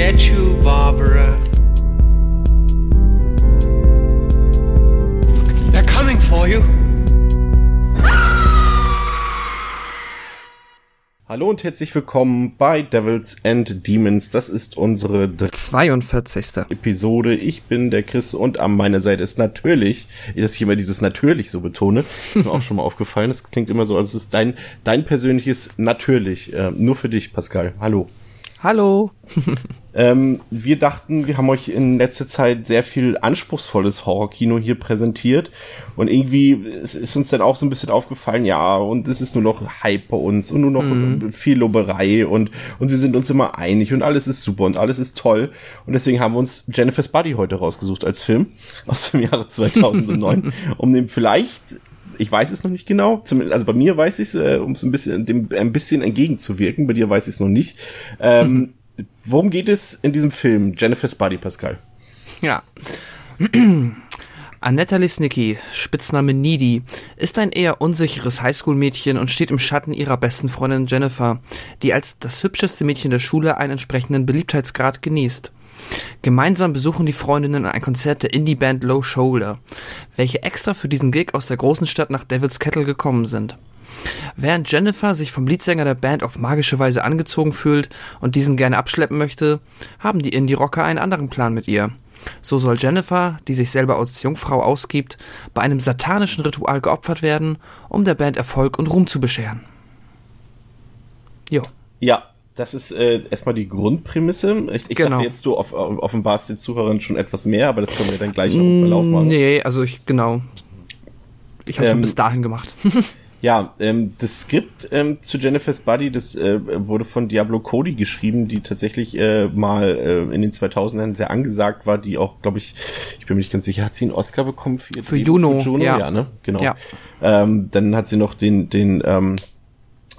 get you, Barbara. They're coming for you. Hallo und herzlich willkommen bei Devils and Demons. Das ist unsere 42. Episode. Ich bin der Chris und an meiner Seite ist natürlich, dass ich immer dieses natürlich so betone, ist mir auch schon mal aufgefallen. Das klingt immer so, als es ist dein, dein persönliches natürlich. Äh, nur für dich, Pascal. Hallo. Hallo. Ähm, wir dachten, wir haben euch in letzter Zeit sehr viel anspruchsvolles Horrorkino hier präsentiert und irgendwie ist uns dann auch so ein bisschen aufgefallen, ja, und es ist nur noch Hype bei uns und nur noch mhm. viel Loberei und, und wir sind uns immer einig und alles ist super und alles ist toll und deswegen haben wir uns Jennifer's Body heute rausgesucht als Film aus dem Jahre 2009, um dem vielleicht ich weiß es noch nicht genau. also bei mir weiß ich es, äh, um es ein bisschen dem ein bisschen entgegenzuwirken. Bei dir weiß ich es noch nicht. Ähm. Worum geht es in diesem Film Jennifer's Body, Pascal? Ja. Annetta Lisnicki, Spitzname Needy, ist ein eher unsicheres Highschool-Mädchen und steht im Schatten ihrer besten Freundin Jennifer, die als das hübscheste Mädchen der Schule einen entsprechenden Beliebtheitsgrad genießt. Gemeinsam besuchen die Freundinnen ein Konzert der Indie-Band Low Shoulder, welche extra für diesen Gig aus der großen Stadt nach Devil's Kettle gekommen sind. Während Jennifer sich vom Leadsänger der Band auf magische Weise angezogen fühlt und diesen gerne abschleppen möchte, haben die Indie-Rocker einen anderen Plan mit ihr. So soll Jennifer, die sich selber als Jungfrau ausgibt, bei einem satanischen Ritual geopfert werden, um der Band Erfolg und Ruhm zu bescheren. Jo. Ja, das ist äh, erstmal die Grundprämisse. Ich, ich genau. dachte jetzt, du off offenbarst den Zuhörern schon etwas mehr, aber das können wir dann gleich noch im Verlauf machen. Nee, also ich, genau. Ich habe ähm, bis dahin gemacht. ja, ähm, das Skript ähm, zu Jennifer's Body, das äh, wurde von Diablo Cody geschrieben, die tatsächlich äh, mal äh, in den 2000ern sehr angesagt war, die auch, glaube ich, ich bin mir nicht ganz sicher, hat sie einen Oscar bekommen für Für Juno, für Juno? Ja. ja, ne? Genau. Ja. Ähm, dann hat sie noch den, den ähm,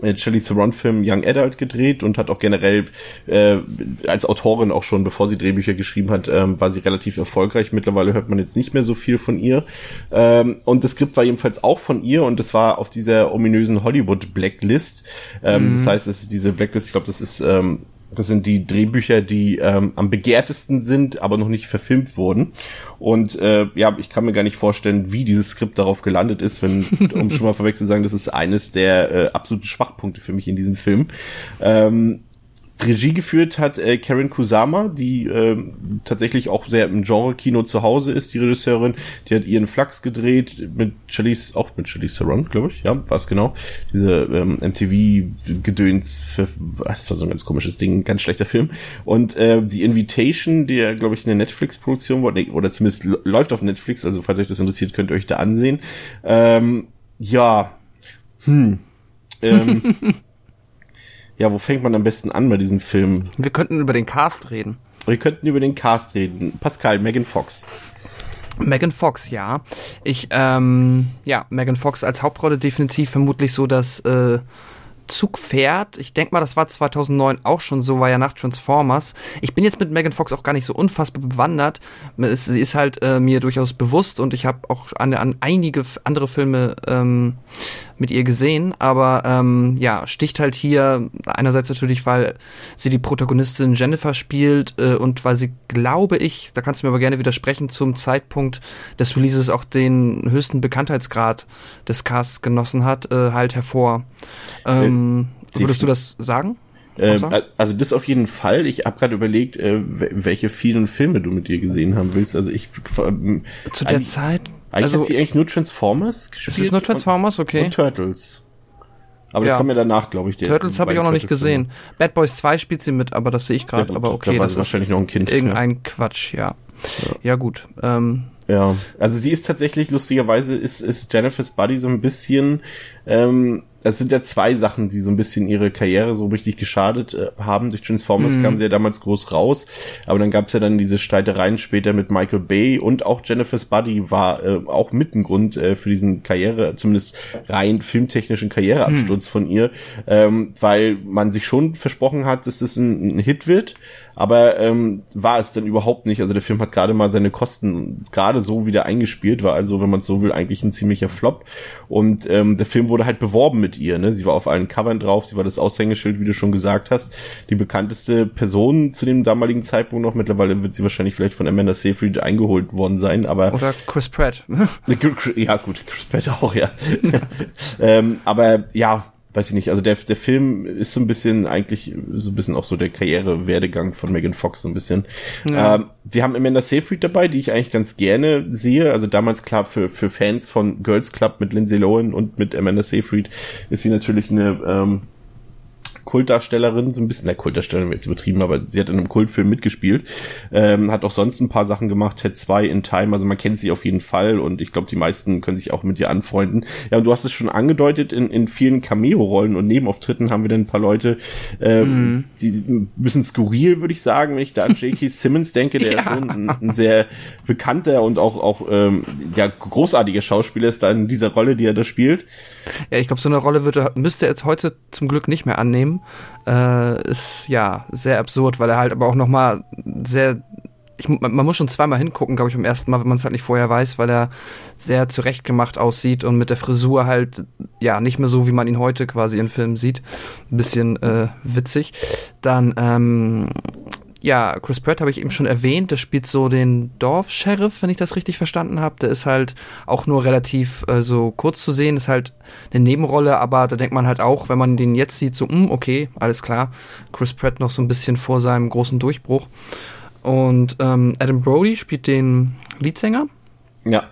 äh, Shelley Theron Film Young Adult gedreht und hat auch generell äh, als Autorin auch schon, bevor sie Drehbücher geschrieben hat, ähm, war sie relativ erfolgreich. Mittlerweile hört man jetzt nicht mehr so viel von ihr. Ähm, und das Skript war jedenfalls auch von ihr und das war auf dieser ominösen Hollywood Blacklist. Ähm, mhm. Das heißt, es ist diese Blacklist, ich glaube, das ist ähm, das sind die Drehbücher, die ähm, am begehrtesten sind, aber noch nicht verfilmt wurden. Und äh, ja, ich kann mir gar nicht vorstellen, wie dieses Skript darauf gelandet ist, wenn, um schon mal vorweg zu sagen, das ist eines der äh, absoluten Schwachpunkte für mich in diesem Film. Ähm, Regie geführt hat äh, Karen Kusama, die äh, tatsächlich auch sehr im Genre-Kino zu Hause ist, die Regisseurin. Die hat ihren Flux gedreht mit Charlize, auch mit Charlize Theron, glaube ich. Ja, war es genau. Diese ähm, MTV-Gedöns, das war so ein ganz komisches Ding, ganz schlechter Film. Und äh, die Invitation, die glaube ich, eine Netflix-Produktion war, oder zumindest läuft auf Netflix, also falls euch das interessiert, könnt ihr euch da ansehen. Ähm, ja, hm. Ähm, Ja, wo fängt man am besten an bei diesem Film? Wir könnten über den Cast reden. Wir könnten über den Cast reden. Pascal, Megan Fox. Megan Fox, ja. Ich, ähm, ja, Megan Fox als Hauptrolle definitiv vermutlich so das äh, Zugpferd. Ich denke mal, das war 2009 auch schon so, war ja nach Transformers. Ich bin jetzt mit Megan Fox auch gar nicht so unfassbar bewandert. Sie ist halt äh, mir durchaus bewusst und ich habe auch an, an einige andere Filme ähm, mit ihr gesehen, aber ähm, ja, sticht halt hier einerseits natürlich, weil sie die Protagonistin Jennifer spielt äh, und weil sie, glaube ich, da kannst du mir aber gerne widersprechen, zum Zeitpunkt des Releases auch den höchsten Bekanntheitsgrad des Casts genossen hat, äh, halt hervor. Ähm, äh, würdest du das sagen? Äh, also das auf jeden Fall. Ich habe gerade überlegt, äh, welche vielen Filme du mit ihr gesehen haben willst. Also ich ähm, zu der Zeit eigentlich also, hat sie eigentlich nur Transformers gespielt. Ist es nur Transformers? Okay. Und Turtles. Aber das ja. kam ja danach, glaube ich. Turtles habe ich auch noch nicht gesehen. Filme. Bad Boys 2 spielt sie mit, aber das sehe ich gerade. Ja, aber okay, da das ist wahrscheinlich noch ein Kind. Irgendein ja. Quatsch, ja. Ja, gut. Ähm, ja, also sie ist tatsächlich, lustigerweise, ist, ist Jennifer's Buddy so ein bisschen ähm, es sind ja zwei Sachen, die so ein bisschen ihre Karriere so richtig geschadet äh, haben. Durch Transformers mhm. kamen sie ja damals groß raus, aber dann gab es ja dann diese Streitereien später mit Michael Bay und auch Jennifer's Buddy war äh, auch mit ein Grund äh, für diesen Karriere, zumindest rein filmtechnischen Karriereabsturz mhm. von ihr, ähm, weil man sich schon versprochen hat, dass das ein, ein Hit wird, aber ähm, war es dann überhaupt nicht. Also der Film hat gerade mal seine Kosten gerade so wieder eingespielt, war also, wenn man so will, eigentlich ein ziemlicher Flop und ähm, der Film wurde halt beworben mit mit ihr. Ne? Sie war auf allen Covern drauf, sie war das Aushängeschild, wie du schon gesagt hast. Die bekannteste Person zu dem damaligen Zeitpunkt noch. Mittlerweile wird sie wahrscheinlich vielleicht von Amanda Seyfried eingeholt worden sein, aber. Oder Chris Pratt. ja, gut, Chris Pratt auch, ja. ähm, aber ja, weiß ich nicht, also der, der Film ist so ein bisschen eigentlich so ein bisschen auch so der Karriere-Werdegang von Megan Fox so ein bisschen. Ja. Ähm, wir haben Amanda Seyfried dabei, die ich eigentlich ganz gerne sehe. Also damals klar für, für Fans von Girls Club mit Lindsay Lohan und mit Amanda Seyfried ist sie natürlich eine ähm, Kultdarstellerin, so ein bisschen, der Kultdarstellerin jetzt übertrieben, aber sie hat in einem Kultfilm mitgespielt, ähm, hat auch sonst ein paar Sachen gemacht, Ted 2 in Time, also man kennt sie auf jeden Fall und ich glaube, die meisten können sich auch mit ihr anfreunden. Ja, und du hast es schon angedeutet, in, in vielen Cameo-Rollen und Nebenauftritten haben wir dann ein paar Leute, ähm, mm. die ein bisschen skurril, würde ich sagen, wenn ich da an J.K. Simmons denke, der ja. schon ein, ein, sehr bekannter und auch, auch ähm, ja, großartiger Schauspieler ist da in dieser Rolle, die er da spielt. Ja, ich glaube, so eine Rolle würde, müsste er jetzt heute zum Glück nicht mehr annehmen. Äh, ist ja sehr absurd, weil er halt aber auch nochmal sehr. Ich, man muss schon zweimal hingucken, glaube ich, beim ersten Mal, wenn man es halt nicht vorher weiß, weil er sehr zurechtgemacht aussieht und mit der Frisur halt, ja, nicht mehr so, wie man ihn heute quasi in Filmen sieht. Ein bisschen äh, witzig. Dann, ähm, ja, Chris Pratt habe ich eben schon erwähnt, der spielt so den Dorf-Sheriff, wenn ich das richtig verstanden habe. Der ist halt auch nur relativ äh, so kurz zu sehen, ist halt eine Nebenrolle, aber da denkt man halt auch, wenn man den jetzt sieht, so, mh, hm, okay, alles klar. Chris Pratt noch so ein bisschen vor seinem großen Durchbruch. Und ähm, Adam Brody spielt den Leadsänger. Ja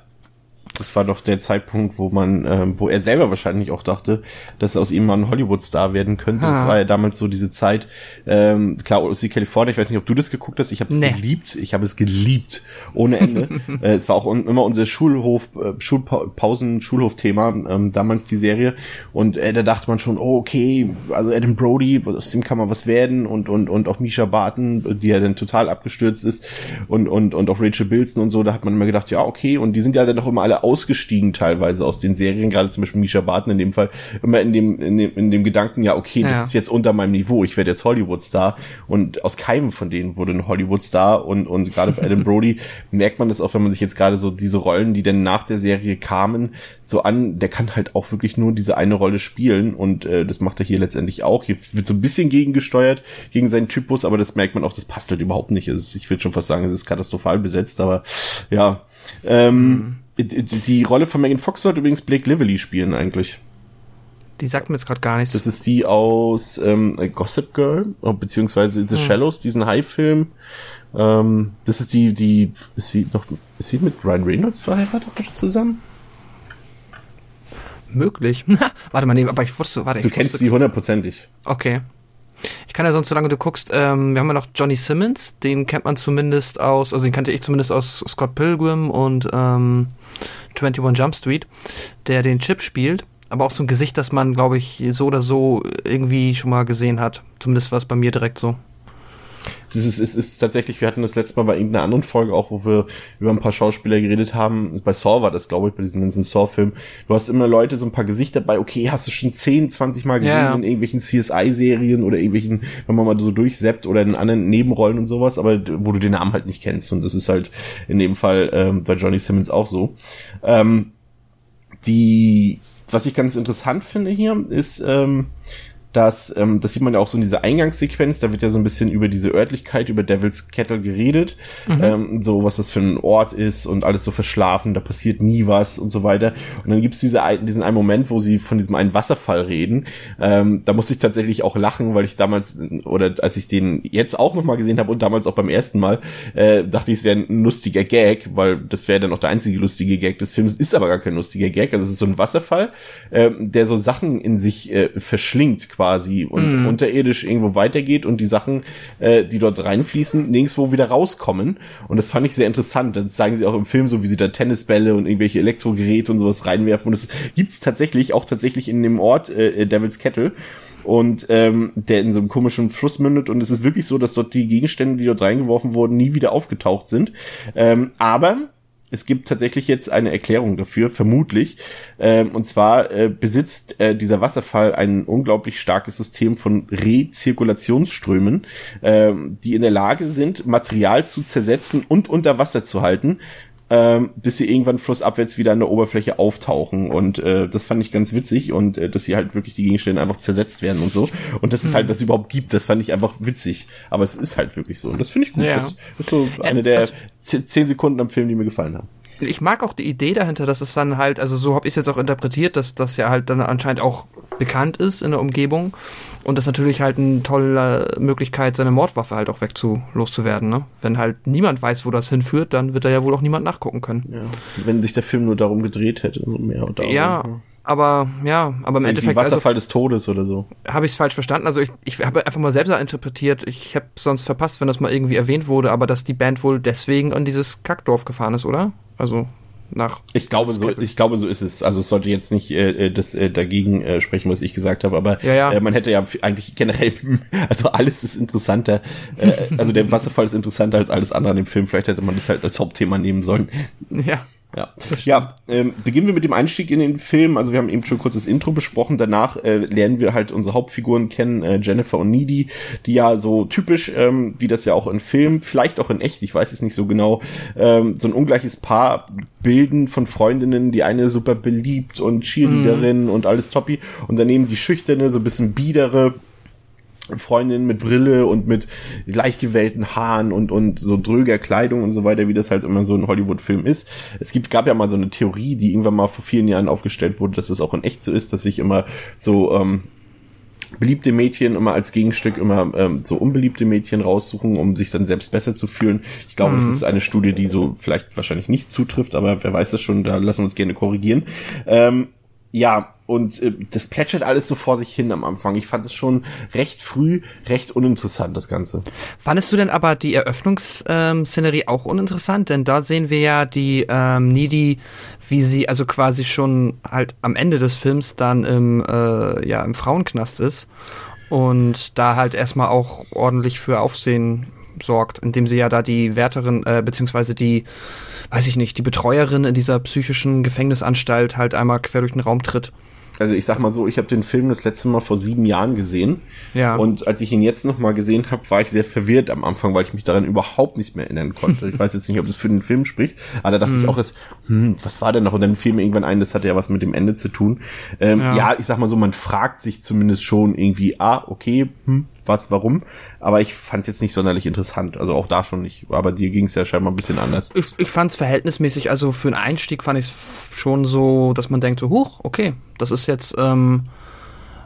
das war doch der Zeitpunkt, wo man, ähm, wo er selber wahrscheinlich auch dachte, dass aus ihm mal ein Hollywood-Star werden könnte. Ha. Das war ja damals so diese Zeit, ähm, klar, aus California, ich weiß nicht, ob du das geguckt hast, ich habe es nee. geliebt, ich habe es geliebt, ohne Ende. äh, es war auch immer unser Schulhof, äh, Schulpausen, Schulhof-Thema, ähm, damals die Serie. Und äh, da dachte man schon, oh, okay, also Adam Brody, aus dem kann man was werden und, und, und auch Misha Barton, die ja dann total abgestürzt ist und, und, und auch Rachel Bilson und so, da hat man immer gedacht, ja, okay, und die sind ja dann auch immer alle ausgestiegen teilweise aus den Serien, gerade zum Beispiel Misha Barton in dem Fall, immer in dem, in dem, in dem Gedanken, ja, okay, das ja. ist jetzt unter meinem Niveau, ich werde jetzt Hollywood-Star und aus keinem von denen wurde ein Hollywood-Star und, und gerade bei Adam Brody merkt man das auch, wenn man sich jetzt gerade so diese Rollen, die dann nach der Serie kamen, so an, der kann halt auch wirklich nur diese eine Rolle spielen und äh, das macht er hier letztendlich auch. Hier wird so ein bisschen gegengesteuert, gegen seinen Typus, aber das merkt man auch, das passt halt überhaupt nicht. Ist, ich würde schon fast sagen, es ist katastrophal besetzt, aber ja. Ähm, mhm. Die Rolle von Megan Fox sollte übrigens Blake Lively spielen eigentlich. Die sagt mir jetzt gerade gar nichts. Das ist die aus ähm, Gossip Girl, oh, beziehungsweise The hm. Shallows, diesen High-Film. Ähm, das ist die, die, ist sie noch, ist sie mit Ryan Reynolds verheiratet zusammen? Möglich. warte mal, nee, aber ich wusste, warte. Du kennst sie hundertprozentig. Okay. Ich kann ja sonst, solange du guckst, ähm, wir haben ja noch Johnny Simmons, den kennt man zumindest aus, also den kannte ich zumindest aus Scott Pilgrim und ähm, 21 Jump Street, der den Chip spielt. Aber auch so ein Gesicht, das man, glaube ich, so oder so irgendwie schon mal gesehen hat. Zumindest war es bei mir direkt so das ist, ist, ist tatsächlich, wir hatten das letzte Mal bei irgendeiner anderen Folge auch, wo wir über ein paar Schauspieler geredet haben. Bei Saw war das, glaube ich, bei diesem ganzen Saw-Film. Du hast immer Leute, so ein paar Gesichter bei, okay, hast du schon 10, 20 Mal gesehen ja. in irgendwelchen CSI-Serien oder irgendwelchen, wenn man mal so durchseppt oder in anderen Nebenrollen und sowas, aber wo du den Namen halt nicht kennst. Und das ist halt in dem Fall ähm, bei Johnny Simmons auch so. Ähm, die, was ich ganz interessant finde hier, ist, ähm, dass, ähm, das sieht man ja auch so in dieser Eingangssequenz, da wird ja so ein bisschen über diese Örtlichkeit, über Devil's Kettle geredet, mhm. ähm, so was das für ein Ort ist und alles so verschlafen, da passiert nie was und so weiter. Und dann gibt's diese, diesen einen Moment, wo sie von diesem einen Wasserfall reden. Ähm, da musste ich tatsächlich auch lachen, weil ich damals, oder als ich den jetzt auch nochmal gesehen habe und damals auch beim ersten Mal, äh, dachte ich, es wäre ein lustiger Gag, weil das wäre dann auch der einzige lustige Gag des Films, ist aber gar kein lustiger Gag. Also es ist so ein Wasserfall, äh, der so Sachen in sich äh, verschlingt quasi und mm. unterirdisch irgendwo weitergeht und die Sachen, äh, die dort reinfließen, nirgendwo wieder rauskommen. Und das fand ich sehr interessant. Dann zeigen sie auch im Film so, wie sie da Tennisbälle und irgendwelche Elektrogeräte und sowas reinwerfen. Und das gibt's tatsächlich, auch tatsächlich in dem Ort äh, Devil's Kettle und ähm, der in so einem komischen Fluss mündet und es ist wirklich so, dass dort die Gegenstände, die dort reingeworfen wurden, nie wieder aufgetaucht sind. Ähm, aber es gibt tatsächlich jetzt eine Erklärung dafür, vermutlich. Ähm, und zwar äh, besitzt äh, dieser Wasserfall ein unglaublich starkes System von Rezirkulationsströmen, äh, die in der Lage sind, Material zu zersetzen und unter Wasser zu halten, ähm, bis sie irgendwann flussabwärts wieder an der Oberfläche auftauchen. Und äh, das fand ich ganz witzig und äh, dass sie halt wirklich die Gegenstände einfach zersetzt werden und so. Und dass es halt das überhaupt gibt, das fand ich einfach witzig. Aber es ist halt wirklich so. Und das finde ich gut. Ja. Das ist so eine der ze- zehn Sekunden am Film, die mir gefallen haben. Ich mag auch die Idee dahinter, dass es dann halt, also so habe ich es jetzt auch interpretiert, dass das ja halt dann anscheinend auch bekannt ist in der Umgebung und das natürlich halt eine tolle Möglichkeit, seine Mordwaffe halt auch wegzu loszuwerden. Ne? Wenn halt niemand weiß, wo das hinführt, dann wird da ja wohl auch niemand nachgucken können. Ja. Wenn sich der Film nur darum gedreht hätte, mehr oder Ja, aber ja, aber im Irgendwie Endeffekt also, Wasserfall des Todes oder so. habe ich es falsch verstanden. Also ich, ich habe einfach mal selber interpretiert. Ich habe sonst verpasst, wenn das mal irgendwie erwähnt wurde, aber dass die Band wohl deswegen an dieses Kackdorf gefahren ist, oder? Also nach. Ich glaube, so, ich glaube, so ist es. Also es sollte jetzt nicht äh, äh, das äh, dagegen äh, sprechen, was ich gesagt habe, aber Ja, ja. Äh, man hätte ja eigentlich generell, also alles ist interessanter, äh, also der Wasserfall ist interessanter als alles andere in dem Film. Vielleicht hätte man das halt als Hauptthema nehmen sollen. Ja. Ja, ja ähm, beginnen wir mit dem Einstieg in den Film. Also wir haben eben schon kurz das Intro besprochen. Danach äh, lernen wir halt unsere Hauptfiguren kennen, äh, Jennifer und Needy, die ja so typisch, ähm, wie das ja auch in Film, vielleicht auch in echt, ich weiß es nicht so genau, ähm, so ein ungleiches Paar bilden von Freundinnen. Die eine super beliebt und Cheerleaderin und alles toppi. Und daneben die schüchterne, so ein bisschen biedere, Freundin mit Brille und mit leicht gewellten Haaren und, und so dröger Kleidung und so weiter, wie das halt immer so ein Hollywood-Film ist. Es gibt, gab ja mal so eine Theorie, die irgendwann mal vor vielen Jahren aufgestellt wurde, dass es auch in echt so ist, dass sich immer so ähm, beliebte Mädchen immer als Gegenstück immer ähm, so unbeliebte Mädchen raussuchen, um sich dann selbst besser zu fühlen. Ich glaube, das ist eine Studie, die so vielleicht wahrscheinlich nicht zutrifft, aber wer weiß das schon, da lassen wir uns gerne korrigieren. Ähm, ja, und äh, das plätschert alles so vor sich hin am Anfang. Ich fand es schon recht früh, recht uninteressant, das Ganze. Fandest du denn aber die Eröffnungsszenerie auch uninteressant? Denn da sehen wir ja die ähm, Needy, wie sie also quasi schon halt am Ende des Films dann im, äh, ja, im Frauenknast ist und da halt erstmal auch ordentlich für Aufsehen sorgt, indem sie ja da die Wärterin, äh, beziehungsweise die, weiß ich nicht, die Betreuerin in dieser psychischen Gefängnisanstalt halt einmal quer durch den Raum tritt. Also ich sag mal so, ich habe den Film das letzte Mal vor sieben Jahren gesehen. Ja. Und als ich ihn jetzt nochmal gesehen habe, war ich sehr verwirrt am Anfang, weil ich mich daran überhaupt nicht mehr erinnern konnte. Ich weiß jetzt nicht, ob das für den Film spricht, aber da dachte ich auch, es, hm, was war denn noch? Und dann fiel mir irgendwann ein, das hatte ja was mit dem Ende zu tun. Ähm, Ja. ja. ich sag mal so, man fragt sich zumindest schon irgendwie, ah, okay, hm, was, warum? Aber ich fand es jetzt nicht sonderlich interessant. Also auch da schon nicht. Aber dir ging es ja scheinbar ein bisschen anders. Ich, ich fand es verhältnismäßig, also für einen Einstieg fand ich es schon so, dass man denkt so, huch, okay, das ist jetzt, ähm,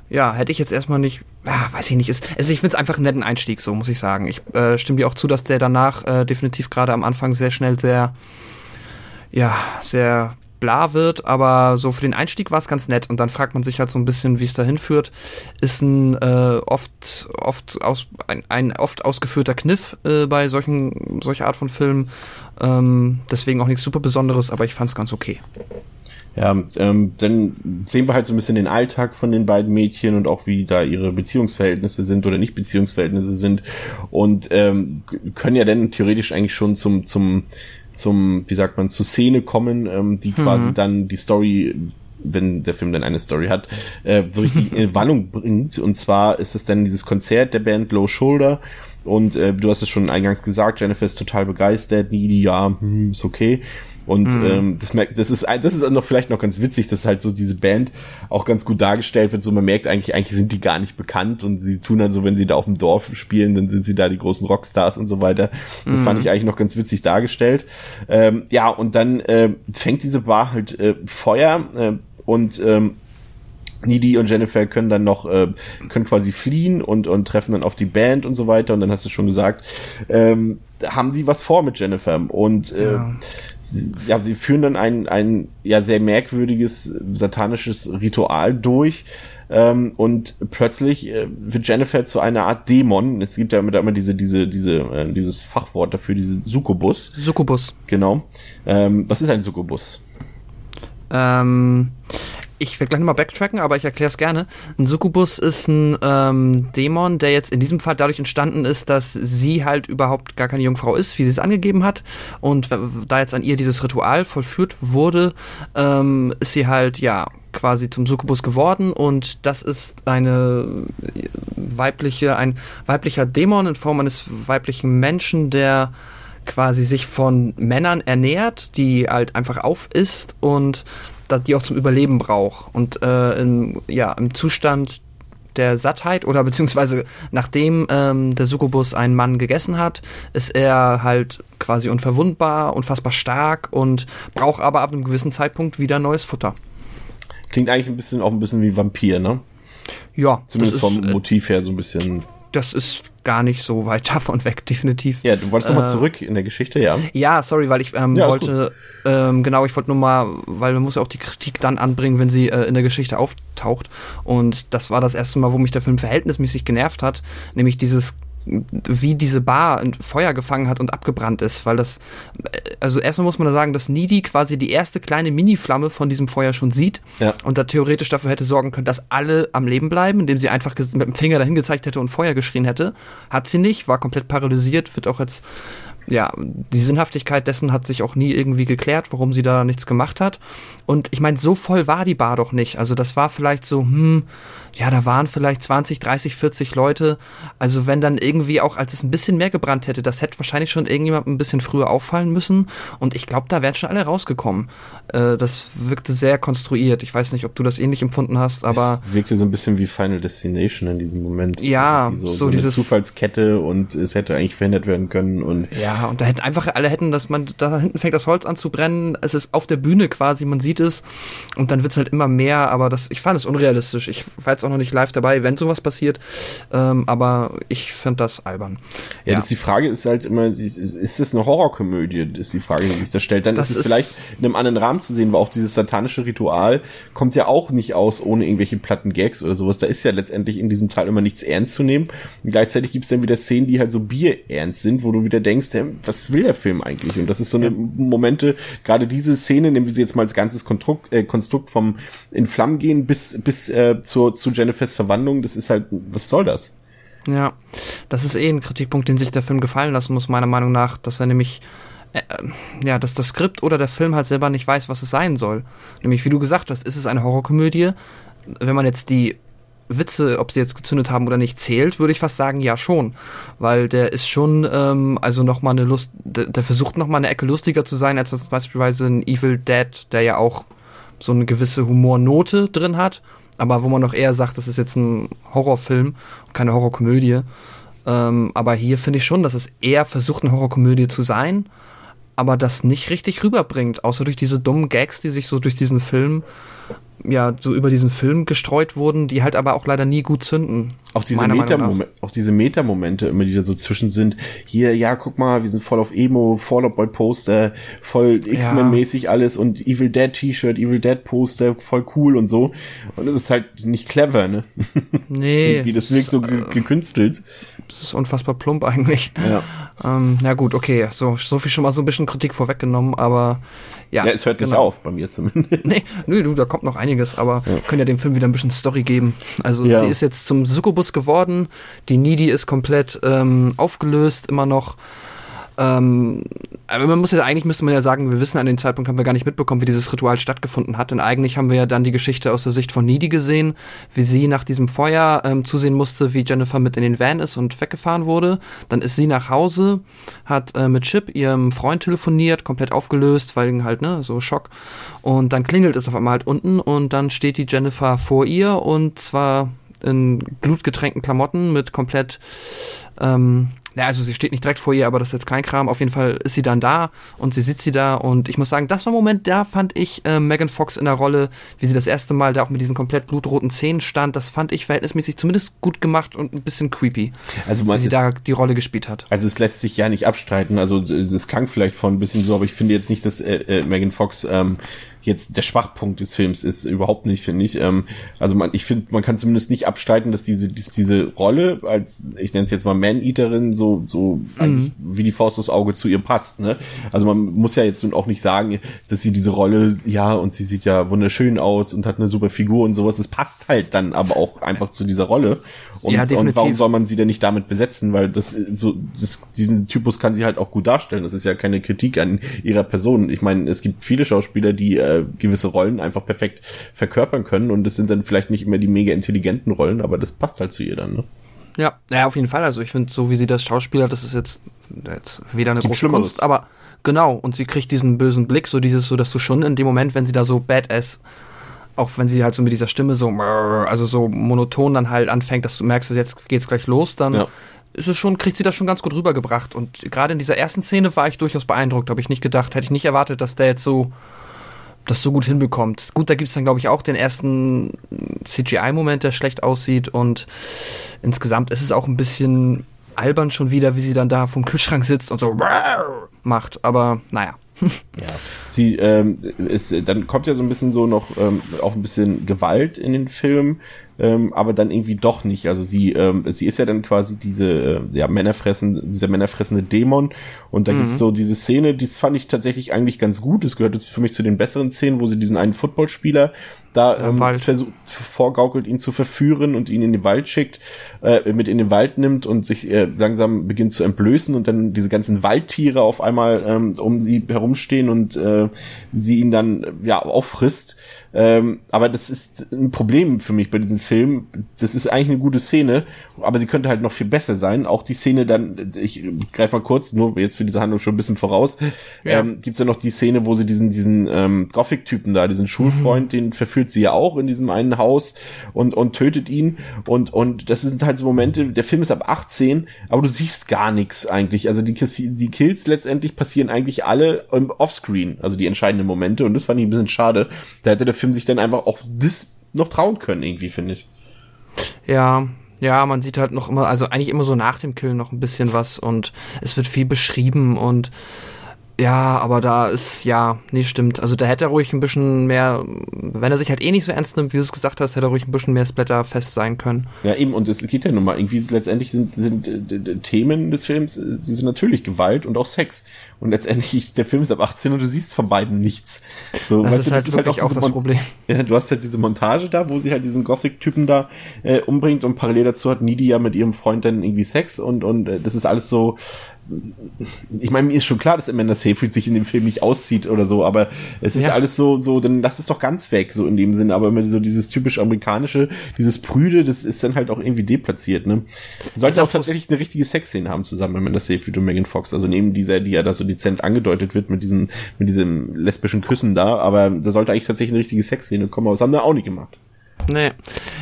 ja, hätte ich jetzt erstmal nicht, ja, weiß ich nicht, ist, also ich finde es einfach einen netten Einstieg, so muss ich sagen. Ich äh, stimme dir auch zu, dass der danach äh, definitiv gerade am Anfang sehr schnell sehr, ja, sehr bla wird, aber so für den Einstieg war es ganz nett und dann fragt man sich halt so ein bisschen, wie es dahin führt. Ist ein äh, oft, oft aus, ein, ein oft ausgeführter Kniff äh, bei solchen, solcher Art von Filmen. Ähm, deswegen auch nichts super Besonderes, aber ich fand es ganz okay. Ja, ähm, dann sehen wir halt so ein bisschen den Alltag von den beiden Mädchen und auch wie da ihre Beziehungsverhältnisse sind oder nicht Beziehungsverhältnisse sind und ähm, können ja dann theoretisch eigentlich schon zum zum zum wie sagt man zur Szene kommen, ähm, die quasi dann die Story wenn der Film dann eine Story hat, äh, so richtig in Wallung bringt. Und zwar ist es dann dieses Konzert der Band Low Shoulder. Und äh, du hast es schon eingangs gesagt, Jennifer ist total begeistert, Needy, ja, hm, ist okay. Und ähm, das merkt, das ist das ist noch vielleicht noch ganz witzig, dass halt so diese Band auch ganz gut dargestellt wird. So man merkt eigentlich, eigentlich sind die gar nicht bekannt und sie tun dann so, wenn sie da auf dem Dorf spielen, dann sind sie da die großen Rockstars und so weiter. Das fand ich eigentlich noch ganz witzig dargestellt. Ähm, ja, und dann äh, fängt diese Bar halt äh, Feuer äh, und ähm, Needy und Jennifer können dann noch, äh, können quasi fliehen und, und treffen dann auf die Band und so weiter. Und dann hast du schon gesagt, ähm, haben die was vor mit Jennifer. Und äh, Ja. sie, ja, sie führen dann ein, ein ja sehr merkwürdiges satanisches Ritual durch. Ähm, und plötzlich äh, wird Jennifer zu einer Art Dämon. Es gibt ja immer, immer diese, diese, diese, äh, dieses Fachwort dafür, diese Succubus. Succubus. Genau. Ähm, was ist ein Succubus? Ähm, ich werde gleich nochmal backtracken, aber ich erkläre es gerne. Ein Succubus ist ein ähm, Dämon, der jetzt in diesem Fall dadurch entstanden ist, dass sie halt überhaupt gar keine Jungfrau ist, wie sie es angegeben hat. Und da jetzt an ihr dieses Ritual vollführt wurde, ähm, ist sie halt, ja, quasi zum Succubus geworden und das ist eine weibliche, ein weiblicher Dämon in Form eines weiblichen Menschen, der quasi sich von Männern ernährt, die halt einfach auf ist und die auch zum Überleben braucht. Und äh, im, ja, im Zustand der Sattheit oder beziehungsweise nachdem ähm, der Succubus einen Mann gegessen hat, ist er halt quasi unverwundbar, unfassbar stark und braucht aber ab einem gewissen Zeitpunkt wieder neues Futter. Klingt eigentlich ein bisschen auch ein bisschen wie Vampir, ne? Ja. Zumindest vom ist, äh, Motiv her so ein bisschen. Das ist gar nicht so weit davon weg, definitiv. Ja, du wolltest äh, nochmal zurück in der Geschichte, ja? Ja, sorry, weil ich ähm, ja, wollte, ähm, genau, ich wollte nur mal, weil man muss ja auch die Kritik dann anbringen, wenn sie äh, in der Geschichte auftaucht. Und das war das erste Mal, wo mich der Film verhältnismäßig genervt hat, nämlich dieses wie diese Bar ein Feuer gefangen hat und abgebrannt ist, weil das, also erstmal muss man da sagen, dass Needy quasi die erste kleine Mini-Flamme von diesem Feuer schon sieht ja. und da theoretisch dafür hätte sorgen können, dass alle am Leben bleiben, indem sie einfach mit dem Finger dahin gezeigt hätte und Feuer geschrien hätte. Hat sie nicht, war komplett paralysiert, wird auch jetzt ja, die Sinnhaftigkeit dessen hat sich auch nie irgendwie geklärt, warum sie da nichts gemacht hat. Und ich meine, so voll war die Bar doch nicht. Also das war vielleicht so, hm, ja, da waren vielleicht 20, 30, 40 Leute. Also wenn dann irgendwie auch, als es ein bisschen mehr gebrannt hätte, das hätte wahrscheinlich schon irgendjemand ein bisschen früher auffallen müssen. Und ich glaube, da wären schon alle rausgekommen. Äh, das wirkte sehr konstruiert. Ich weiß nicht, ob du das ähnlich empfunden hast, aber. Es wirkte so ein bisschen wie Final Destination in diesem Moment. Ja, so, so, so diese Zufallskette und es hätte eigentlich verhindert werden können und. Ja, und da hätten einfach alle hätten, dass man, da hinten fängt das Holz an zu brennen. Es ist auf der Bühne quasi, man sieht es. Und dann wird's halt immer mehr, aber das, ich fand es unrealistisch. Ich war jetzt auch noch nicht live dabei, wenn sowas passiert. Ähm, aber ich finde das albern. Ja, ja. Das, die Frage ist halt immer, ist das eine Horrorkomödie? Ist die Frage, die sich da stellt. Dann das ist es vielleicht in einem anderen Rahmen zu sehen, weil auch dieses satanische Ritual kommt ja auch nicht aus ohne irgendwelche platten Gags oder sowas. Da ist ja letztendlich in diesem Teil immer nichts ernst zu nehmen. Und gleichzeitig gibt es dann wieder Szenen, die halt so bierernst sind, wo du wieder denkst, was will der Film eigentlich? Und das ist so eine ja. Momente, gerade diese Szene, nehmen wir sie jetzt mal als ganzes Konstrukt, äh, Konstrukt vom in Flammen gehen bis, bis äh, zur, zu Jennifer Verwandlung, das ist halt, was soll das? Ja, das ist eh ein Kritikpunkt, den sich der Film gefallen lassen muss, meiner Meinung nach, dass er nämlich äh, äh, ja, dass das Skript oder der Film halt selber nicht weiß, was es sein soll. Nämlich, wie du gesagt hast, ist es eine Horrorkomödie. Wenn man jetzt die Witze, ob sie jetzt gezündet haben oder nicht, zählt, würde ich fast sagen, ja schon. Weil der ist schon, ähm, also nochmal eine Lust, der, der versucht nochmal eine Ecke lustiger zu sein, als beispielsweise ein Evil Dead, der ja auch so eine gewisse Humornote drin hat aber wo man noch eher sagt, das ist jetzt ein Horrorfilm keine Horrorkomödie. Ähm, aber hier finde ich schon, dass es eher versucht, eine Horrorkomödie zu sein, aber das nicht richtig rüberbringt, außer durch diese dummen Gags, die sich so durch diesen Film ja, so über diesen Film gestreut wurden, die halt aber auch leider nie gut zünden. Auch diese Meta-Momente, auch diese Meta-Momente immer, die da so zwischen sind. Hier, ja, guck mal, wir sind voll auf Emo, auf Boy Poster, voll X-Men-mäßig alles und Evil Dead T-Shirt, Evil Dead Poster, voll cool und so. Und es ist halt nicht clever, ne? Nee. Wie das wirkt so ge gekünstelt. Das ist unfassbar plump eigentlich. Ja. Ähm, na gut, okay, so, so viel schon mal so ein bisschen Kritik vorweggenommen, aber ja, ja, es hört genau. nicht auf, bei mir zumindest. Nee, nö, du, da kommt noch einiges, aber ja. können ja dem Film wieder ein bisschen Story geben. Also ja. sie ist jetzt zum Succubus geworden, die Needy ist komplett ähm, aufgelöst, immer noch ähm, aber man muss ja, eigentlich müsste man ja sagen, wir wissen an dem Zeitpunkt haben wir gar nicht mitbekommen, wie dieses Ritual stattgefunden hat. Denn eigentlich haben wir ja dann die Geschichte aus der Sicht von Needy gesehen, wie sie nach diesem Feuer ähm, zusehen musste, wie Jennifer mit in den Van ist und weggefahren wurde. Dann ist sie nach Hause, hat äh, mit Chip ihrem Freund telefoniert, komplett aufgelöst, weil halt, ne, so Schock. Und dann klingelt es auf einmal halt unten und dann steht die Jennifer vor ihr und zwar in blutgetränkten Klamotten mit komplett ähm, ja, also sie steht nicht direkt vor ihr, aber das ist jetzt kein Kram. Auf jeden Fall ist sie dann da und sie sitzt sie da und ich muss sagen, das war ein Moment, da fand ich äh, Megan Fox in der Rolle, wie sie das erste Mal da auch mit diesen komplett blutroten Zähnen stand. Das fand ich verhältnismäßig zumindest gut gemacht und ein bisschen creepy, also wie sie da die Rolle gespielt hat. Also es lässt sich ja nicht abstreiten. Also das klang vielleicht von ein bisschen so, aber ich finde jetzt nicht, dass äh, äh, Megan Fox ähm, jetzt der Schwachpunkt des Films ist, überhaupt nicht, finde ich. Ähm, also man, ich finde, man kann zumindest nicht abstreiten, dass diese, dass diese Rolle als, ich nenne es jetzt mal Man-Eaterin, so, so mhm. wie die Faust aufs Auge zu ihr passt. Ne? Also man muss ja jetzt auch nicht sagen, dass sie diese Rolle, ja, und sie sieht ja wunderschön aus und hat eine super Figur und sowas. Es passt halt dann aber auch einfach zu dieser Rolle. Und, ja, und warum soll man sie denn nicht damit besetzen? Weil das so, das, diesen Typus kann sie halt auch gut darstellen. Das ist ja keine Kritik an ihrer Person. Ich meine, es gibt viele Schauspieler, die äh, gewisse Rollen einfach perfekt verkörpern können und das sind dann vielleicht nicht immer die mega intelligenten Rollen, aber das passt halt zu ihr dann, ne? Ja, ja, auf jeden Fall. Also ich finde, so wie sie das Schauspieler, das ist jetzt, jetzt weder eine Gibt große Kunst, aber genau. Und sie kriegt diesen bösen Blick, so dieses, so dass du schon in dem Moment, wenn sie da so badass, auch wenn sie halt so mit dieser Stimme so, also so monoton dann halt anfängt, dass du merkst, jetzt geht's gleich los, dann Ja. ist es schon, kriegt sie das schon ganz gut rübergebracht. Und gerade in dieser ersten Szene war ich durchaus beeindruckt. Habe ich nicht gedacht, hätte ich nicht erwartet, dass der jetzt so das so gut hinbekommt. Gut, da gibt's dann, glaube ich, auch den ersten CGI-Moment, der schlecht aussieht. Und insgesamt ist es auch ein bisschen albern schon wieder, wie sie dann da vom Kühlschrank sitzt und so macht. Aber naja. Ja. Sie, ähm, ist, dann kommt ja so ein bisschen so noch ähm, auch ein bisschen Gewalt in den Film, ähm, aber dann irgendwie doch nicht. Also sie, ähm, sie ist ja dann quasi diese, äh, ja, Männerfressen, dieser männerfressende Dämon. Und da gibt's so diese Szene, die fand ich tatsächlich eigentlich ganz gut. Das gehört für mich zu den besseren Szenen, wo sie diesen einen Footballspieler da ähm, Wald. versucht, vorgaukelt, ihn zu verführen und ihn in den Wald schickt, äh, mit in den Wald nimmt und sich äh, langsam beginnt zu entblößen und dann diese ganzen Waldtiere auf einmal ähm, um sie herumstehen und äh, sie ihn dann ja auffrisst. Ähm, aber das ist ein Problem für mich bei diesem Film. Das ist eigentlich eine gute Szene, aber sie könnte halt noch viel besser sein. Auch die Szene dann, ich greife mal kurz, nur jetzt für diese Handlung schon ein bisschen voraus, Ja. ähm, gibt's ja noch die Szene, wo sie diesen, diesen ähm, Gothic-Typen da, diesen Schulfreund, den verführt sie ja auch in diesem einen Haus und, und tötet ihn. Und, und das sind halt so Momente, der Film ist ab 18, aber du siehst gar nichts eigentlich. Also die, die Kills letztendlich passieren eigentlich alle im Offscreen, also die entscheidenden Momente. Und das fand ich ein bisschen schade. Da hätte der Film sich dann einfach auch das noch trauen können, irgendwie, finde ich. Ja, ja, man sieht halt noch immer, also eigentlich immer so nach dem Killen noch ein bisschen was und es wird viel beschrieben und ja, aber da ist, ja, nee, stimmt. Also da hätte er ruhig ein bisschen mehr, wenn er sich halt eh nicht so ernst nimmt, wie du es gesagt hast, hätte er ruhig ein bisschen mehr splatterfest sein können. Ja, eben, und es geht ja nun mal, irgendwie letztendlich sind, sind äh, Themen des Films, äh, sie sind natürlich Gewalt und auch Sex. Und letztendlich, der Film ist ab 18 und du siehst von beiden nichts. So, Das ist du, halt wirklich auch diese das Mon- Problem. Ja, du hast halt diese Montage da, wo sie halt diesen Gothic-Typen da äh, umbringt und parallel dazu hat Needy ja mit ihrem Freund dann irgendwie Sex und, und äh, das ist alles so, ich meine, mir ist schon klar, dass Amanda Seyfried sich in dem Film nicht auszieht oder so, aber es ist Ja. alles so, so, dann lass es doch ganz weg, so in dem Sinne, aber immer so dieses typisch amerikanische, dieses Prüde, das ist dann halt auch irgendwie deplatziert, ne? Sollten auch auch tatsächlich eine richtige Sexszene haben zusammen mit Amanda Seyfried und Megan Fox, also neben dieser, die ja da so dezent angedeutet wird mit diesem, mit diesem lesbischen Küssen da, aber da sollte eigentlich tatsächlich eine richtige Sexszene kommen, aber das haben wir auch nicht gemacht. Nee.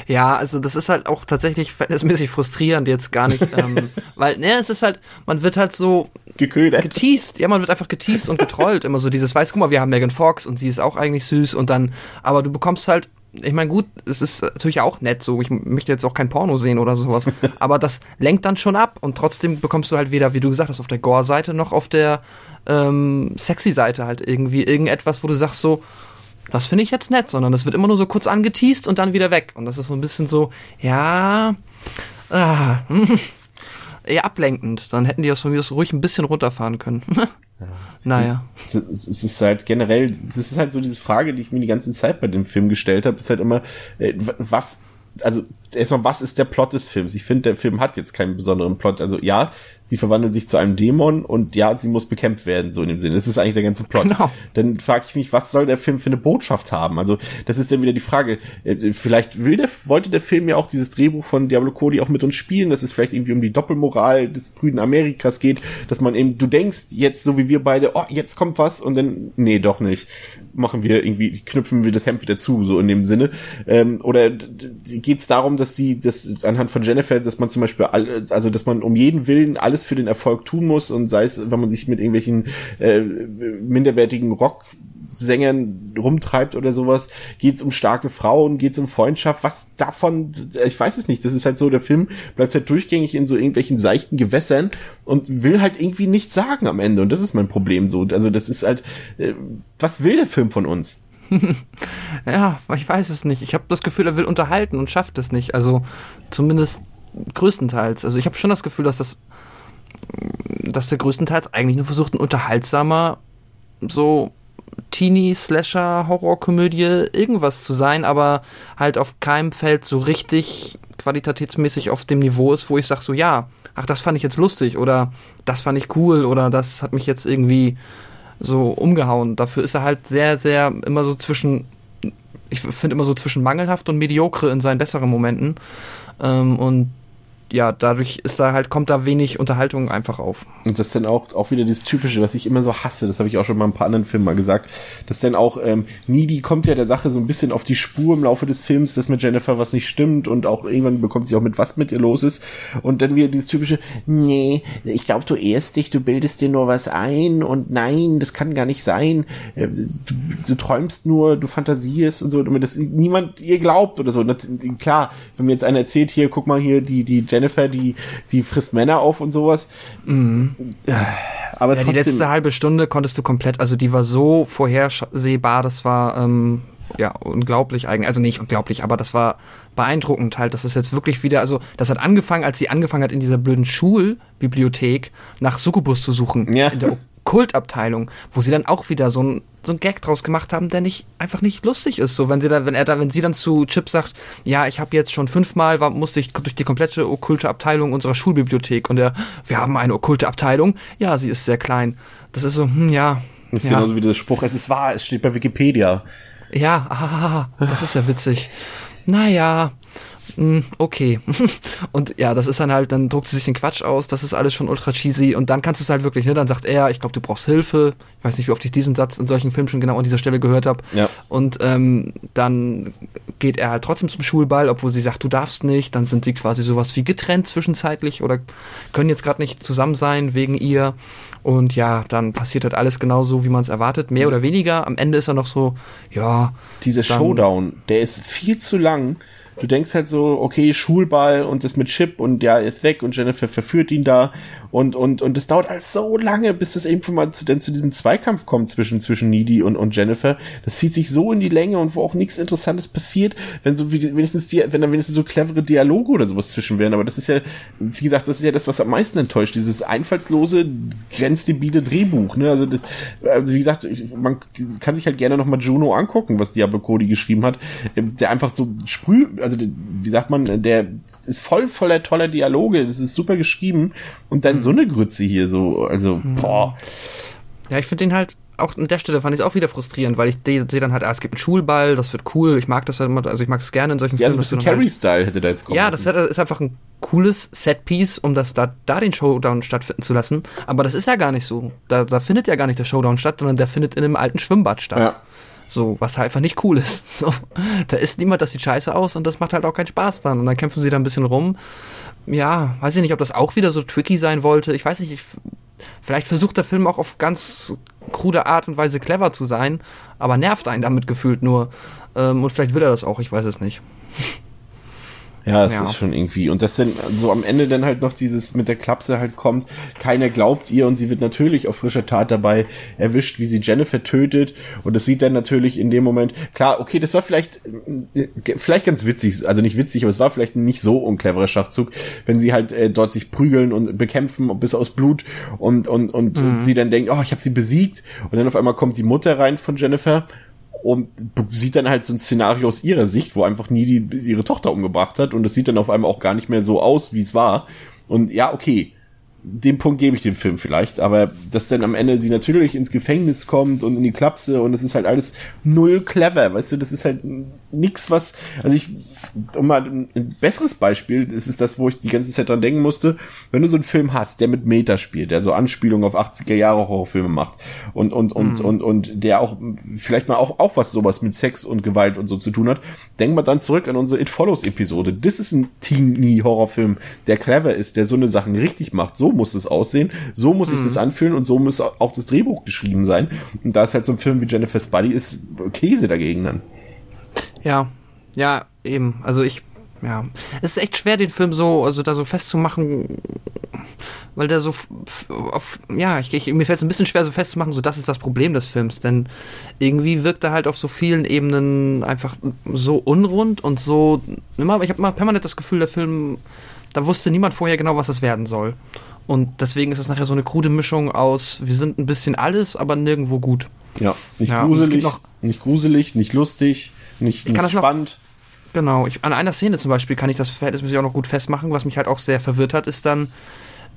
Ja, also das ist halt auch tatsächlich verhältnismäßig frustrierend jetzt gar nicht, ähm, weil, ne, es ist halt, man wird halt so Geködert. geteased, ja, man wird einfach geteased und getrollt, immer so dieses, weißt, guck mal, wir haben Megan Fox und sie ist auch eigentlich süß und dann, aber du bekommst halt, ich meine, gut, es ist natürlich auch nett so, ich möchte jetzt auch kein Porno sehen oder sowas, aber das lenkt dann schon ab und trotzdem bekommst du halt weder, wie du gesagt hast, auf der Gore-Seite noch auf der ähm, Sexy-Seite halt irgendwie irgendetwas, wo du sagst so, das finde ich jetzt nett, sondern das wird immer nur so kurz angeteased und dann wieder weg. Und das ist so ein bisschen so, ja, ah, eher ablenkend. Dann hätten die das von mir ruhig ein bisschen runterfahren können. naja. es ist halt generell, das ist halt so diese Frage, die ich mir die ganze Zeit bei dem Film gestellt habe, ist halt immer, äh, was, also erstmal, was ist der Plot des Films? Ich finde, der Film hat jetzt keinen besonderen Plot. Also ja, sie verwandelt sich zu einem Dämon und ja, sie muss bekämpft werden, so in dem Sinne. Das ist eigentlich der ganze Plot. Genau. Dann frage ich mich, was soll der Film für eine Botschaft haben? Also das ist dann wieder die Frage. Äh, Vielleicht will der, wollte der Film ja auch dieses Drehbuch von Diablo Cody auch mit uns spielen, dass es vielleicht irgendwie um die Doppelmoral des brüden Amerikas geht, dass man eben, du denkst jetzt so wie wir beide, oh, jetzt kommt was und dann, nee, doch nicht. Machen wir irgendwie, knüpfen wir das Hemd wieder zu, so in dem Sinne. Ähm, oder geht es darum, dass die, das anhand von Jennifer, dass man zum Beispiel, all, also dass man um jeden Willen alles für den Erfolg tun muss und sei es, wenn man sich mit irgendwelchen äh, minderwertigen Rock Sängern rumtreibt oder sowas, geht's um starke Frauen, geht's um Freundschaft, was davon, ich weiß es nicht, das ist halt so, der Film bleibt halt durchgängig in so irgendwelchen seichten Gewässern und will halt irgendwie nichts sagen am Ende und das ist mein Problem so, also das ist halt, äh, was will der Film von uns? Ja, ich weiß es nicht. Ich habe das Gefühl, er will unterhalten und schafft es nicht. Also zumindest größtenteils. Also ich habe schon das Gefühl, dass das, dass der größtenteils eigentlich nur versucht, ein unterhaltsamer, so Teenie-Slasher-Horrorkomödie irgendwas zu sein, aber halt auf keinem Feld so richtig qualitätsmäßig auf dem Niveau ist, wo ich sage so, ja, ach, das fand ich jetzt lustig oder das fand ich cool oder das hat mich jetzt irgendwie so umgehauen. Dafür ist er halt sehr, sehr immer so zwischen, ich finde immer so zwischen mangelhaft und mediocre in seinen besseren Momenten. Ähm, und ja, dadurch ist da halt, kommt da wenig Unterhaltung einfach auf. Und das ist dann auch, auch wieder das Typische, was ich immer so hasse, das habe ich auch schon mal ein paar anderen Filmen mal gesagt, dass dann auch, ähm, Needy kommt ja der Sache so ein bisschen auf die Spur im Laufe des Films, dass mit Jennifer was nicht stimmt und auch irgendwann bekommt sie auch mit, was mit ihr los ist. Und dann wieder dieses typische, nee, ich glaube, du ehrst dich, du bildest dir nur was ein und nein, das kann gar nicht sein. Äh, Du, du träumst nur, du fantasierst und so, damit das niemand ihr glaubt oder so. Das, klar, wenn mir jetzt einer erzählt, hier, guck mal hier, die, die Jennifer, die, die frisst Männer auf und sowas. Aber Ja, die trotzdem. letzte halbe Stunde konntest du komplett, also die war so vorhersehbar, das war ähm, ja unglaublich eigentlich, also nicht unglaublich, aber das war beeindruckend halt, dass es jetzt wirklich wieder, also das hat angefangen, als sie angefangen hat in dieser blöden Schulbibliothek nach Succubus zu suchen, Ja. in der Okkultabteilung, wo sie dann auch wieder so ein so ein Gag draus gemacht haben, der nicht einfach nicht lustig ist. So, wenn sie da, wenn er da, wenn sie dann zu Chip sagt, ja, ich habe jetzt schon fünfmal, war, musste ich durch die komplette okkulte Abteilung unserer Schulbibliothek und er, wir haben eine okkulte Abteilung. Ja, sie ist sehr klein. Das ist so, hm, ja. Das ist ja. genauso wie der Spruch, es ist wahr, es steht bei Wikipedia. Ja, ah, das ist ja witzig. Naja, mh, okay. Und ja, das ist dann halt, dann druckt sie sich den Quatsch aus, das ist alles schon ultra cheesy und dann kannst du es halt wirklich, ne, dann sagt er, ich glaube, du brauchst Hilfe. Ich weiß nicht, wie oft ich diesen Satz in solchen Filmen schon genau an dieser Stelle gehört habe. Ja. Und ähm, dann geht er halt trotzdem zum Schulball, obwohl sie sagt, du darfst nicht. Dann sind sie quasi sowas wie getrennt zwischenzeitlich oder können jetzt gerade nicht zusammen sein wegen ihr. Und ja, dann passiert halt alles genauso, wie man es erwartet, mehr oder weniger. Am Ende ist er noch so, ja, Dieser Showdown, der ist viel zu lang. Du denkst halt so, okay, Schulball und das mit Chip und der ist weg und Jennifer verführt ihn da und und und es dauert alles so lange, bis das irgendwann mal zu, denn zu diesem Zweikampf kommt zwischen zwischen Needy und und Jennifer. Das zieht sich so in die Länge und wo auch nichts Interessantes passiert, wenn so wie wenigstens die, wenn da wenigstens so clevere Dialoge oder sowas zwischen wären. Aber das ist ja, wie gesagt, das ist ja das, was am meisten enttäuscht. Dieses einfallslose, grenzdebile Drehbuch. Ne? Also das, also wie gesagt, man kann sich halt gerne noch mal Juno angucken, was Diablo Cody geschrieben hat, ähm, der einfach so sprüh, also wie sagt man, der ist voll voller toller Dialoge, das ist super geschrieben und dann so eine Grütze hier so, also boah. Ja, ich finde den halt auch an der Stelle fand ich es auch wieder frustrierend, weil ich sehe dann halt, ah, es gibt einen Schulball, das wird cool, ich mag das halt immer, also ich mag das gerne in solchen Ja, so ein dass du bisschen halt- Carrie-Style hätte da jetzt kommen Ja, das ist einfach ein cooles Setpiece, um das da, da den Showdown stattfinden zu lassen. Aber das ist ja gar nicht so. Da, da findet ja gar nicht der Showdown statt, sondern der findet in einem alten Schwimmbad statt. Ja. So, was halt einfach nicht cool ist. So, da ist niemand, das sieht scheiße aus und das macht halt auch keinen Spaß dann. Und dann kämpfen sie da ein bisschen rum. Ja, weiß ich nicht, ob das auch wieder so tricky sein wollte. Ich weiß nicht, ich, vielleicht versucht der Film auch auf ganz krude Art und Weise clever zu sein, aber nervt einen damit gefühlt nur. Ähm, und vielleicht will er das auch, ich weiß es nicht. Ja, es Ja. ist schon irgendwie. Und das dann so am Ende dann halt noch dieses mit der Klapse halt kommt, keiner glaubt ihr und sie wird natürlich auf frischer Tat dabei erwischt, wie sie Jennifer tötet. Und das sieht dann natürlich in dem Moment, klar, okay, das war vielleicht, äh, vielleicht ganz witzig, also nicht witzig, aber es war vielleicht nicht so uncleverer Schachzug, wenn sie halt äh, dort sich prügeln und bekämpfen bis aus Blut und, und, und sie dann denkt, oh, ich habe sie besiegt. Und dann auf einmal kommt die Mutter rein von Jennifer und sieht dann halt so ein Szenario aus ihrer Sicht, wo einfach nie die, ihre Tochter umgebracht hat und es sieht dann auf einmal auch gar nicht mehr so aus, wie es war. Und ja, okay, den Punkt gebe ich dem Film vielleicht, aber dass dann am Ende sie natürlich ins Gefängnis kommt und in die Klapse und es ist halt alles null clever, weißt du, das ist halt nix, was, also ich, um mal ein, ein besseres Beispiel, das ist das, wo ich die ganze Zeit dran denken musste, wenn du so einen Film hast, der mit Meta spielt, der so Anspielungen auf 80er Jahre Horrorfilme macht und, und, und, und, und der auch vielleicht mal auch, auch was sowas mit Sex und Gewalt und so zu tun hat, denk mal dann zurück an unsere It Follows Episode. Das ist ein Teenie-Horrorfilm, der clever ist, der so eine Sachen richtig macht. So muss es aussehen, so muss sich das anfühlen und so muss auch das Drehbuch geschrieben sein. Und da ist halt so ein Film wie Jennifer's Buddy ist Käse dagegen dann. Ja, ja, eben. Also ich, ja, es ist echt schwer, den Film so, also da so festzumachen, weil der so, auf, ja, ich, ich, mir fällt es ein bisschen schwer, so festzumachen, so das ist das Problem des Films, denn irgendwie wirkt er halt auf so vielen Ebenen einfach so unrund und so, immer, ich habe immer permanent das Gefühl, der Film, da wusste niemand vorher genau, was es werden soll. Und deswegen ist es nachher so eine krude Mischung aus, wir sind ein bisschen alles, aber nirgendwo gut. Ja, nicht Ja, gruselig, noch- nicht gruselig, nicht lustig, nicht, nicht das noch- spannend. Genau, ich, an einer Szene zum Beispiel kann ich das verhältnismäßig auch noch gut festmachen. Was mich halt auch sehr verwirrt hat, ist dann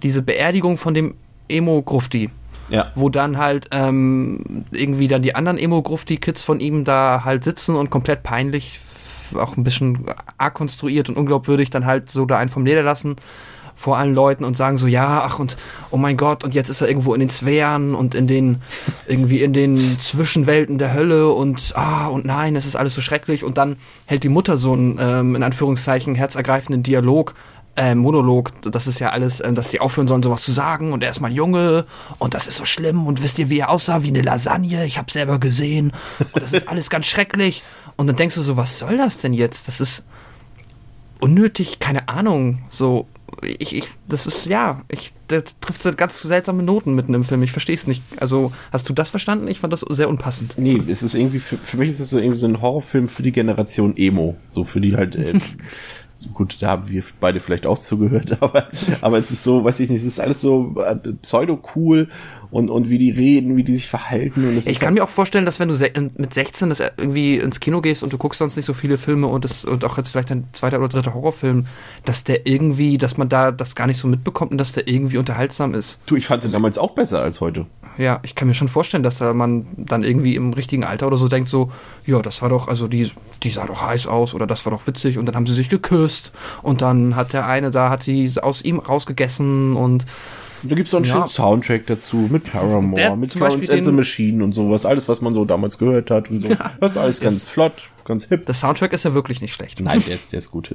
diese Beerdigung von dem Emo-Grufti. Ja. Wo dann halt ähm, irgendwie dann die anderen Emo-Grufti-Kids von ihm da halt sitzen und komplett peinlich auch ein bisschen arg konstruiert und unglaubwürdig, dann halt so da einen vom Leder lassen vor allen Leuten und sagen so, ja, ach und oh mein Gott, und jetzt ist er irgendwo in den Sphären und in den, irgendwie in den Zwischenwelten der Hölle und ah, und nein, es ist alles so schrecklich. Und dann hält die Mutter so einen, ähm, in Anführungszeichen, herzergreifenden Dialog, äh, Monolog, das ist ja alles, äh, dass die aufhören sollen, sowas zu sagen und er ist mal Junge und das ist so schlimm und wisst ihr, wie er aussah, wie eine Lasagne, ich hab's selber gesehen und das ist alles ganz schrecklich und dann denkst du so, was soll das denn jetzt? Das ist unnötig, keine Ahnung, so ich, ich, das ist, ja, ich, der trifft ganz seltsame Noten mitten im Film. Ich verstehe es nicht. Also, hast du das verstanden? Ich fand das sehr unpassend. Nee, es ist irgendwie, für, für mich ist es so irgendwie so ein Horrorfilm für die Generation Emo. So für die halt, äh, gut, da haben wir beide vielleicht auch zugehört, aber, aber es ist so, weiß ich nicht, es ist alles so äh, pseudo-cool und, und wie die reden, wie die sich verhalten. Und ich kann halt mir auch vorstellen, dass wenn du mit 16 das irgendwie ins Kino gehst und du guckst sonst nicht so viele Filme und, das, und auch jetzt vielleicht ein zweiter oder dritter Horrorfilm, dass der irgendwie, dass man da das gar nicht so mitbekommt und dass der irgendwie unterhaltsam ist. Du, ich fand den damals auch besser als heute. Ja, ich kann mir schon vorstellen, dass da man dann irgendwie im richtigen Alter oder so denkt so, ja, das war doch, also die, die sah doch heiß aus oder das war doch witzig und dann haben sie sich geküsst und dann hat der eine da, hat sie aus ihm rausgegessen und da gibt es auch einen ja. schönen Soundtrack dazu mit Paramore, Der, mit Florence and the Machine und sowas. Alles, was man so damals gehört hat und so. Ja. Das ist alles ganz flott, ganz hip. Der Soundtrack ist ja wirklich nicht schlecht. Nein, der ist, der ist gut.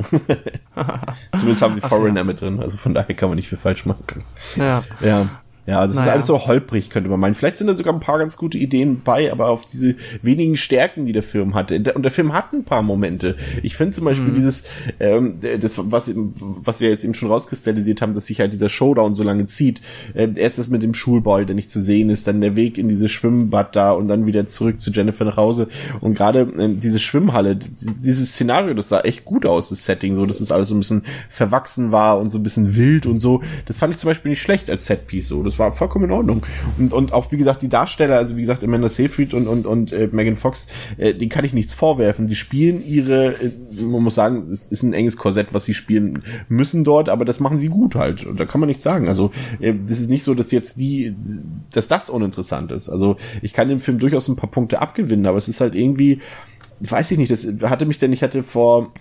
Zumindest haben sie Foreigner ja. mit drin, also von daher kann man nicht viel falsch machen. Ja. Ja. Ja, das naja. ist alles so holprig, könnte man meinen. Vielleicht sind da sogar ein paar ganz gute Ideen bei, aber auf diese wenigen Stärken, die der Film hatte. Und der Film hat ein paar Momente. Ich finde zum Beispiel mhm. dieses, ähm, das, was, was wir jetzt eben schon rauskristallisiert haben, dass sich halt dieser Showdown so lange zieht. Äh, erst das mit dem Schulball, der nicht zu sehen ist, dann der Weg in dieses Schwimmbad da und dann wieder zurück zu Jennifer nach Hause. Und gerade äh, diese Schwimmhalle, dieses Szenario, das sah echt gut aus, das Setting, so, dass es alles so ein bisschen verwachsen war und so ein bisschen wild und so. Das fand ich zum Beispiel nicht schlecht als Setpiece, so. Das war vollkommen in Ordnung. Und, und auch, wie gesagt, die Darsteller, also wie gesagt, Amanda Seyfried und, und, und äh, Megan Fox, äh, die kann ich nichts vorwerfen. Die spielen ihre, äh, man muss sagen, es ist ein enges Korsett, was sie spielen müssen dort, aber das machen sie gut halt. Und da kann man nichts sagen. Also, äh, das ist nicht so, dass jetzt die, dass das uninteressant ist. Also, ich kann dem Film durchaus ein paar Punkte abgewinnen, aber es ist halt irgendwie, weiß ich nicht, das hatte mich denn, ich hatte vor,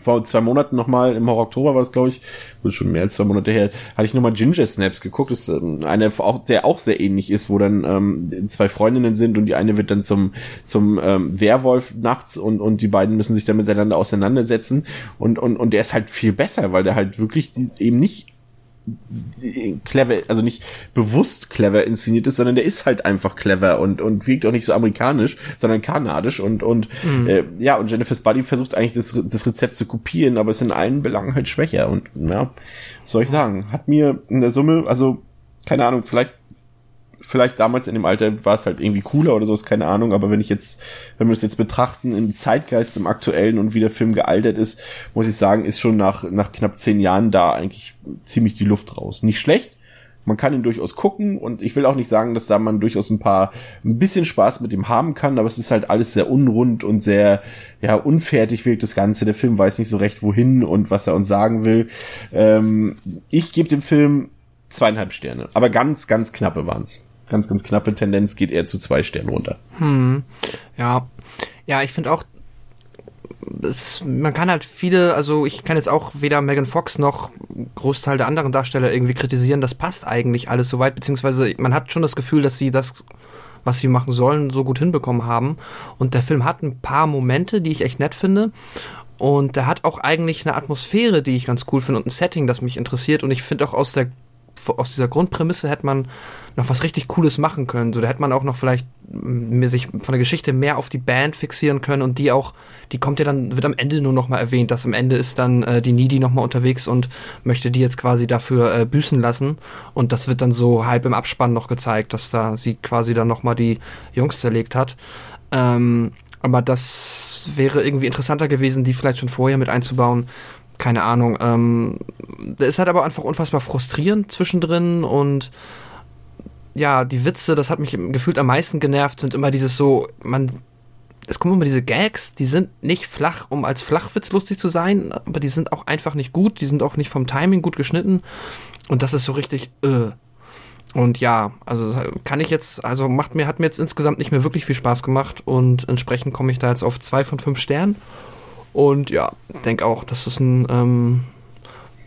vor zwei Monaten nochmal, im Oktober war es, glaube ich, schon mehr als zwei Monate her, hatte ich nochmal Ginger Snaps geguckt. Das ist ähm, eine, der auch sehr ähnlich ist, wo dann ähm, zwei Freundinnen sind und die eine wird dann zum, zum ähm, Werwolf nachts und, und die beiden müssen sich dann miteinander auseinandersetzen. Und, und, und der ist halt viel besser, weil der halt wirklich eben nicht clever, also nicht bewusst clever inszeniert ist, sondern der ist halt einfach clever und und wirkt auch nicht so amerikanisch, sondern kanadisch und und mhm. äh, ja und Jennifer's Buddy versucht eigentlich das, das Rezept zu kopieren, aber ist in allen Belangen halt schwächer und ja, was soll ich sagen, hat mir in der Summe, also keine Ahnung, vielleicht vielleicht damals in dem Alter war es halt irgendwie cooler oder so, ist keine Ahnung, aber wenn ich jetzt, wenn wir das jetzt betrachten im Zeitgeist, im aktuellen und wie der Film gealtert ist, muss ich sagen, ist schon nach, nach knapp zehn Jahren da eigentlich ziemlich die Luft raus. Nicht schlecht, man kann ihn durchaus gucken und ich will auch nicht sagen, dass da man durchaus ein paar, ein bisschen Spaß mit ihm haben kann, aber es ist halt alles sehr unrund und sehr, ja, unfertig wirkt das Ganze. Der Film weiß nicht so recht wohin und was er uns sagen will. Ähm, ich gebe dem Film zweieinhalb Sterne, aber ganz, ganz knappe waren's ganz, ganz knappe Tendenz geht eher zu zwei Sternen runter. Hm. Ja. Ja, ich finde auch, es, man kann halt viele, also ich kann jetzt auch weder Megan Fox noch Großteil der anderen Darsteller irgendwie kritisieren, das passt eigentlich alles soweit, beziehungsweise man hat schon das Gefühl, dass sie das, was sie machen sollen, so gut hinbekommen haben. Und der Film hat ein paar Momente, die ich echt nett finde. Und der hat auch eigentlich eine Atmosphäre, die ich ganz cool finde und ein Setting, das mich interessiert. Und ich finde auch aus der aus dieser Grundprämisse hätte man noch was richtig Cooles machen können. So, da hätte man auch noch vielleicht mir sich von der Geschichte mehr auf die Band fixieren können und die auch, die kommt ja dann, wird am Ende nur noch mal erwähnt, dass am Ende ist dann äh, die Needy noch mal unterwegs und möchte die jetzt quasi dafür äh, büßen lassen und das wird dann so halb im Abspann noch gezeigt, dass da sie quasi dann noch mal die Jungs zerlegt hat. Ähm, aber das wäre irgendwie interessanter gewesen, die vielleicht schon vorher mit einzubauen keine Ahnung. Ähm, ist halt aber einfach unfassbar frustrierend zwischendrin und ja, die Witze, das hat mich gefühlt am meisten genervt, sind immer dieses so, man, es kommen immer diese Gags, die sind nicht flach, um als Flachwitz lustig zu sein, aber die sind auch einfach nicht gut, die sind auch nicht vom Timing gut geschnitten und das ist so richtig, äh. Und ja, also kann ich jetzt, also macht mir, hat mir jetzt insgesamt nicht mehr wirklich viel Spaß gemacht und entsprechend komme ich da jetzt auf zwei von fünf Sternen. Und ja, denke auch, das ist ein, ähm,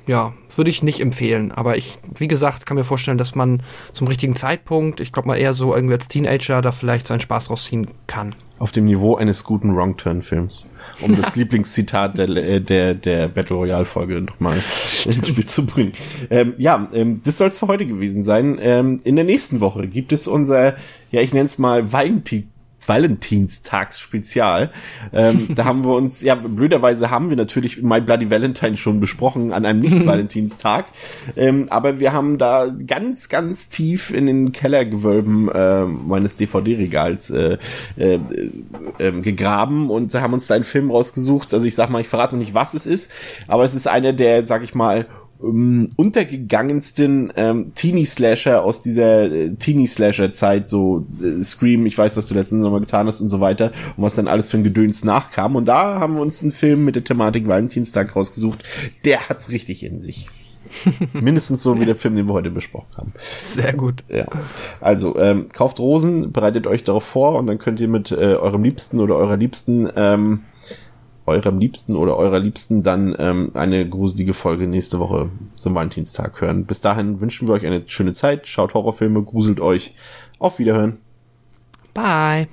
ja, würde ich nicht empfehlen. Aber ich, wie gesagt, kann mir vorstellen, dass man zum richtigen Zeitpunkt, ich glaube mal eher so irgendwie als Teenager, da vielleicht seinen Spaß rausziehen kann. Auf dem Niveau eines guten Wrong-Turn-Films. Um das Lieblingszitat der, äh, der, der Battle Royale-Folge nochmal ins Spiel zu bringen. Ähm, ja, ähm, das soll es für heute gewesen sein. Ähm, in der nächsten Woche gibt es unser, ja, ich nenne es mal Valentin Valentinstagsspezial. Ähm, da haben wir uns, ja, blöderweise haben wir natürlich My Bloody Valentine schon besprochen an einem Nicht-Valentinstag. ähm, aber wir haben da ganz, ganz tief in den Kellergewölben äh, meines DVD-Regals äh, äh, äh, gegraben und haben uns da einen Film rausgesucht. Also ich sag mal, ich verrate noch nicht, was es ist, aber es ist einer der, sag ich mal, um, untergegangensten ähm, Teenie-Slasher aus dieser äh, Teenie-Slasher-Zeit, so äh, Scream, ich weiß, was du letzten Sommer getan hast und so weiter, und was dann alles für ein Gedöns nachkam. Und da haben wir uns einen Film mit der Thematik Valentinstag rausgesucht. Der hat's richtig in sich. Mindestens so wie der Film, den wir heute besprochen haben. Sehr gut. Ja. Also, ähm, kauft Rosen, bereitet euch darauf vor und dann könnt ihr mit äh, eurem Liebsten oder eurer Liebsten ähm, eurem Liebsten oder eurer Liebsten dann ähm, eine gruselige Folge nächste Woche zum Valentinstag hören. Bis dahin wünschen wir euch eine schöne Zeit. Schaut Horrorfilme, gruselt euch. Auf Wiederhören. Bye.